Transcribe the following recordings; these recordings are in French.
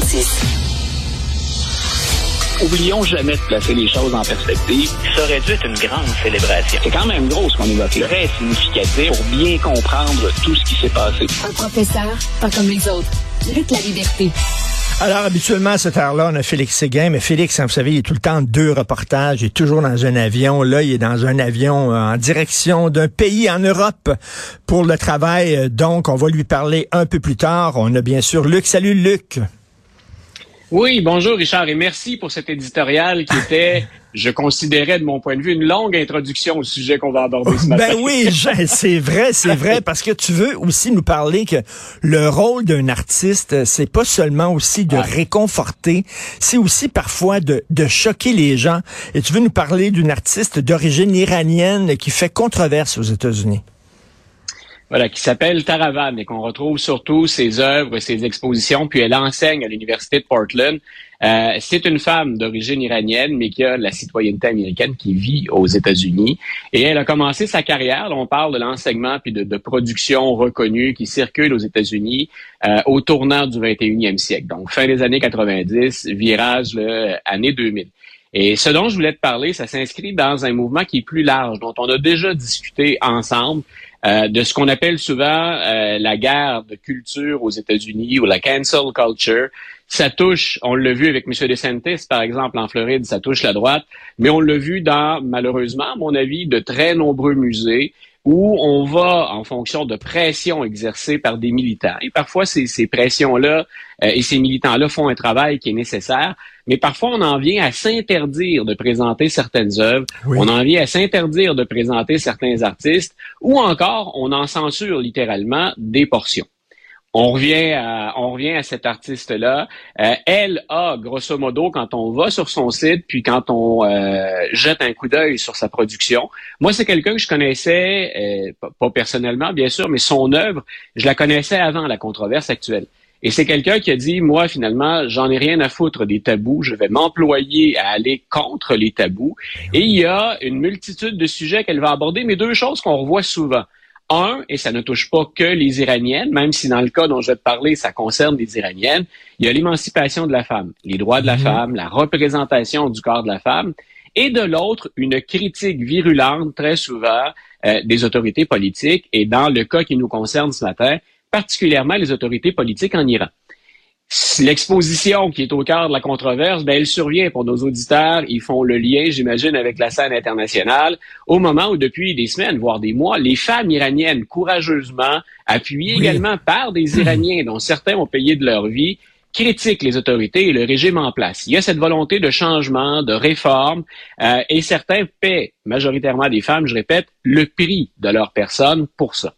56. Oublions jamais de placer les choses en perspective. Ça aurait dû être une grande célébration. C'est quand même gros ce qu'on évoque là. Très significatif pour bien comprendre tout ce qui s'est passé. Un professeur, pas comme les autres. Lutte la liberté. Alors, habituellement, à cette heure-là, on a Félix Séguin, mais Félix, hein, vous savez, il est tout le temps deux reportages, il est toujours dans un avion. Là, il est dans un avion euh, en direction d'un pays en Europe pour le travail. Donc, on va lui parler un peu plus tard. On a bien sûr Luc. Salut, Luc. Oui, bonjour Richard et merci pour cet éditorial qui était, je considérais de mon point de vue, une longue introduction au sujet qu'on va aborder ce matin. Ben oui, c'est vrai, c'est vrai, parce que tu veux aussi nous parler que le rôle d'un artiste, c'est pas seulement aussi de réconforter, c'est aussi parfois de, de choquer les gens. Et tu veux nous parler d'une artiste d'origine iranienne qui fait controverse aux États-Unis voilà, qui s'appelle Taravan et qu'on retrouve surtout ses œuvres, ses expositions, puis elle enseigne à l'Université de Portland. Euh, c'est une femme d'origine iranienne, mais qui a la citoyenneté américaine, qui vit aux États-Unis. Et elle a commencé sa carrière, on parle de l'enseignement puis de, de, production reconnue qui circule aux États-Unis euh, au tournant du 21e siècle. Donc, fin des années 90, virage, là, année 2000. Et ce dont je voulais te parler, ça s'inscrit dans un mouvement qui est plus large, dont on a déjà discuté ensemble, euh, de ce qu'on appelle souvent euh, la guerre de culture aux États-Unis ou la cancel culture. Ça touche, on l'a vu avec M. DeSantis, par exemple, en Floride, ça touche la droite, mais on l'a vu dans, malheureusement, à mon avis, de très nombreux musées où on va en fonction de pressions exercées par des militants. Et parfois, ces, ces pressions-là euh, et ces militants-là font un travail qui est nécessaire, mais parfois, on en vient à s'interdire de présenter certaines œuvres, on en vient à s'interdire de présenter certains artistes, ou encore, on en censure littéralement des portions. On revient à, on revient à cet artiste-là. Euh, elle a, grosso modo, quand on va sur son site, puis quand on euh, jette un coup d'œil sur sa production, moi, c'est quelqu'un que je connaissais, euh, pas personnellement, bien sûr, mais son œuvre, je la connaissais avant la controverse actuelle. Et c'est quelqu'un qui a dit, moi, finalement, j'en ai rien à foutre des tabous, je vais m'employer à aller contre les tabous. Et il y a une multitude de sujets qu'elle va aborder, mais deux choses qu'on revoit souvent. Un, et ça ne touche pas que les Iraniennes, même si dans le cas dont je vais te parler, ça concerne les Iraniennes, il y a l'émancipation de la femme, les droits de la femme, la représentation du corps de la femme, et de l'autre, une critique virulente très souvent euh, des autorités politiques, et dans le cas qui nous concerne ce matin, particulièrement les autorités politiques en Iran. L'exposition qui est au cœur de la controverse, ben, elle survient pour nos auditeurs. Ils font le lien, j'imagine, avec la scène internationale au moment où, depuis des semaines, voire des mois, les femmes iraniennes, courageusement, appuyées également par des Iraniens dont certains ont payé de leur vie, critiquent les autorités et le régime en place. Il y a cette volonté de changement, de réforme, euh, et certains paient, majoritairement des femmes, je répète, le prix de leur personne pour ça.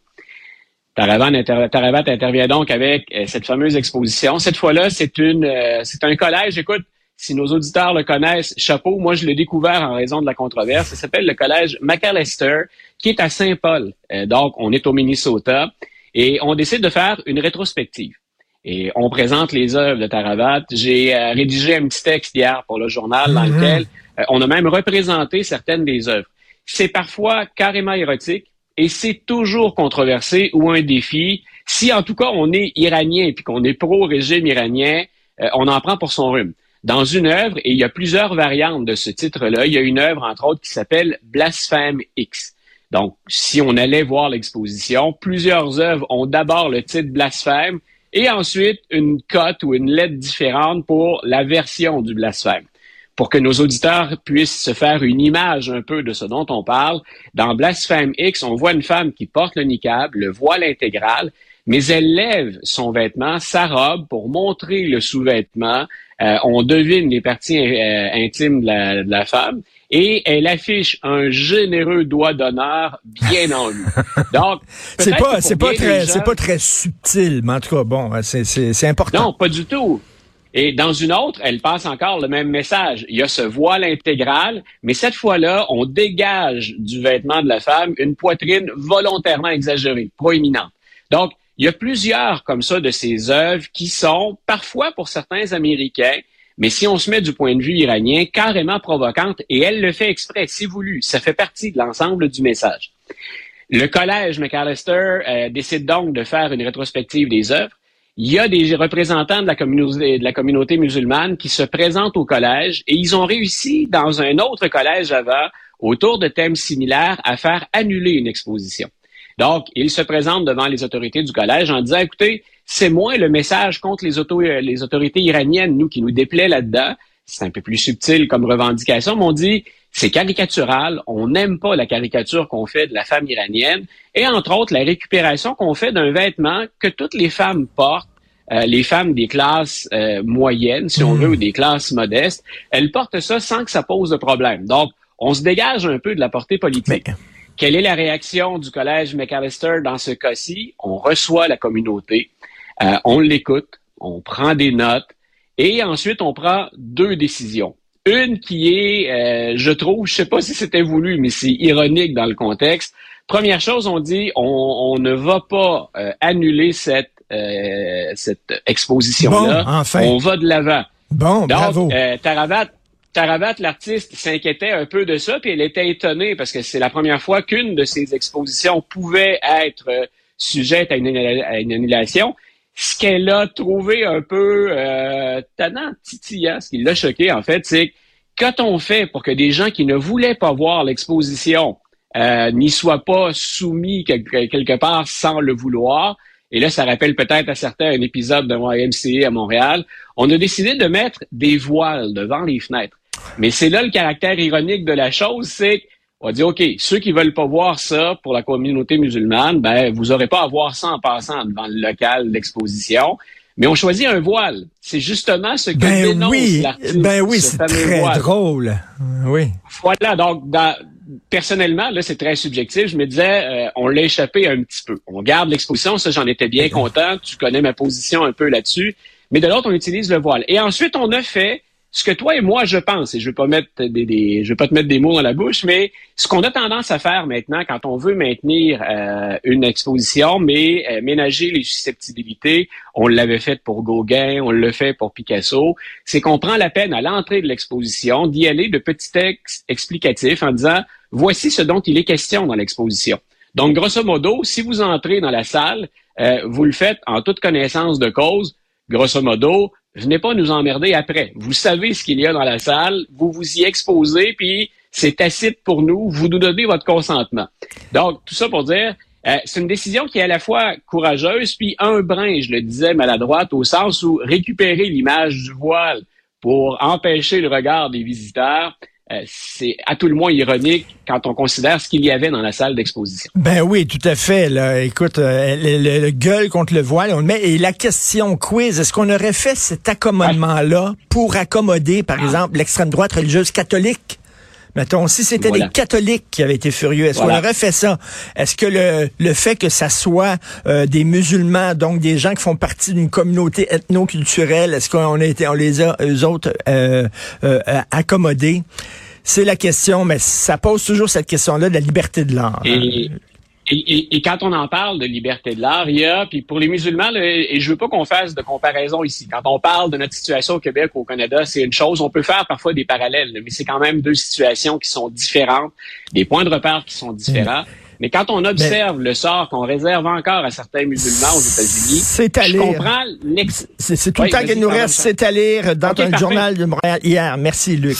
Taravat intervient donc avec euh, cette fameuse exposition. Cette fois-là, c'est une, euh, c'est un collège. Écoute, si nos auditeurs le connaissent, chapeau. Moi, je l'ai découvert en raison de la controverse. Ça s'appelle le collège McAllister, qui est à Saint-Paul. Euh, donc, on est au Minnesota et on décide de faire une rétrospective. Et on présente les œuvres de Taravat. J'ai rédigé un petit texte hier pour le journal dans mm-hmm. lequel on a même représenté certaines des œuvres. C'est parfois carrément érotique et c'est toujours controversé ou un défi. Si en tout cas on est iranien puis qu'on est pro-régime iranien, euh, on en prend pour son rhume. Dans une œuvre, et il y a plusieurs variantes de ce titre-là, il y a une œuvre entre autres qui s'appelle Blasphème X. Donc, si on allait voir l'exposition, plusieurs œuvres ont d'abord le titre blasphème et ensuite une cote ou une lettre différente pour la version du blasphème pour que nos auditeurs puissent se faire une image un peu de ce dont on parle. Dans Blasphème X, on voit une femme qui porte le niqab, le voile intégral, mais elle lève son vêtement, sa robe, pour montrer le sous-vêtement. Euh, on devine les parties euh, intimes de la, de la, femme et elle affiche un généreux doigt d'honneur bien en lui. Donc, c'est pas, c'est pas très, c'est pas très subtil, mais en tout cas, bon, c'est, c'est important. Non, pas du tout. Et dans une autre, elle passe encore le même message. Il y a ce voile intégral, mais cette fois-là, on dégage du vêtement de la femme une poitrine volontairement exagérée, proéminente. Donc, il y a plusieurs comme ça de ces œuvres qui sont parfois pour certains Américains, mais si on se met du point de vue iranien, carrément provocantes, et elle le fait exprès, si voulu. Ça fait partie de l'ensemble du message. Le collège McAllister euh, décide donc de faire une rétrospective des œuvres il y a des représentants de la communauté, musulmane qui se présentent au collège et ils ont réussi dans un autre collège avant, autour de thèmes similaires, à faire annuler une exposition. Donc, ils se présentent devant les autorités du collège en disant, écoutez, c'est moins le message contre les, les autorités iraniennes, nous, qui nous déplaît là-dedans. C'est un peu plus subtil comme revendication, mais on dit, c'est caricatural, on n'aime pas la caricature qu'on fait de la femme iranienne, et entre autres, la récupération qu'on fait d'un vêtement que toutes les femmes portent, euh, les femmes des classes euh, moyennes, si on hmm. veut, ou des classes modestes, elles portent ça sans que ça pose de problème. Donc, on se dégage un peu de la portée politique. Quelle est la réaction du collège McAllister dans ce cas-ci? On reçoit la communauté, euh, on l'écoute, on prend des notes, et ensuite on prend deux décisions. Une qui est, euh, je trouve, je sais pas si c'était voulu, mais c'est ironique dans le contexte. Première chose, on dit, on, ne va pas euh, annuler cette euh, cette exposition-là. enfin. On va de l'avant. Bon, Donc, bravo. Tarabat, Tarabat, l'artiste, s'inquiétait un peu de ça, puis elle était étonnée parce que c'est la première fois qu'une de ses expositions pouvait être sujette à une, à une annulation ce qu'elle a trouvé un peu euh, tannant, titillant, ce qui l'a choqué en fait, c'est qu'a-t-on fait pour que des gens qui ne voulaient pas voir l'exposition euh, n'y soient pas soumis quelque, part sans le vouloir? Et là, ça rappelle peut-être à certains un épisode de YMCA à Montréal. On a décidé de mettre des voiles devant les fenêtres. Mais c'est là le caractère ironique de la chose, c'est on va dire, OK, ceux qui veulent pas voir ça pour la communauté musulmane, ben, vous aurez pas à voir ça en passant devant le local d'exposition. Mais on choisit un voile. C'est justement ce que ben dénonce oui, Ben oui, c'est très drôle. Oui. Voilà, donc personnellement, là, c'est très subjectif. Je me disais, euh, on l'a échappé un petit peu. On garde l'exposition, ça, j'en étais bien content. Tu connais ma position un peu là-dessus. Mais de l'autre, on utilise le voile. Et ensuite, on a fait ce que toi et moi, je pense, et je veux pas mettre des, je veux pas te mettre des mots dans la bouche, mais ce qu'on a tendance à faire maintenant quand on veut maintenir euh, une exposition, mais euh, ménager les susceptibilités, on l'avait fait pour Gauguin, on le fait pour Picasso, c'est qu'on prend la peine à l'entrée de l'exposition d'y aller de petits textes explicatifs en disant voici ce dont il est question dans l'exposition. Donc, grosso modo, si vous entrez dans la salle, euh, vous le faites en toute connaissance de cause. Grosso modo, venez pas nous emmerder après. Vous savez ce qu'il y a dans la salle, vous vous y exposez, puis c'est tacite pour nous, vous nous donnez votre consentement. Donc, tout ça pour dire, euh, c'est une décision qui est à la fois courageuse, puis un brin, je le disais maladroite, au sens où récupérer l'image du voile pour empêcher le regard des visiteurs, euh, c'est à tout le moins ironique quand on considère ce qu'il y avait dans la salle d'exposition. Ben oui, tout à fait. Là. Écoute, euh, le, gueule contre le voile, on le met. Et la question quiz, est-ce qu'on aurait fait cet accommodement-là pour accommoder, par ah. exemple, l'extrême droite religieuse catholique? Mettons, si c'était des catholiques qui avaient été furieux, est-ce qu'on aurait fait ça? Est-ce que le, le fait que ça soit euh, des musulmans, donc des gens qui font partie d'une communauté ethno-culturelle, est-ce qu'on a été, on les a, eux autres, euh, euh, accommodés? C'est la question, mais ça pose toujours cette question-là de la liberté de l'art. Et, et, et, quand on en parle de liberté de l'art, il y a, puis pour les musulmans, et je veux pas qu'on fasse de comparaison ici. Quand on parle de notre situation au Québec ou au Canada, c'est une chose. On peut faire parfois des parallèles, mais c'est quand même deux situations qui sont différentes, des points de repère qui sont différents. Mais quand on observe le sort qu'on réserve encore à certains musulmans aux États-Unis, c'est à lire. C'est tout le temps qu'il nous reste. C'est à lire dans un journal de Montréal hier. Merci, Luc.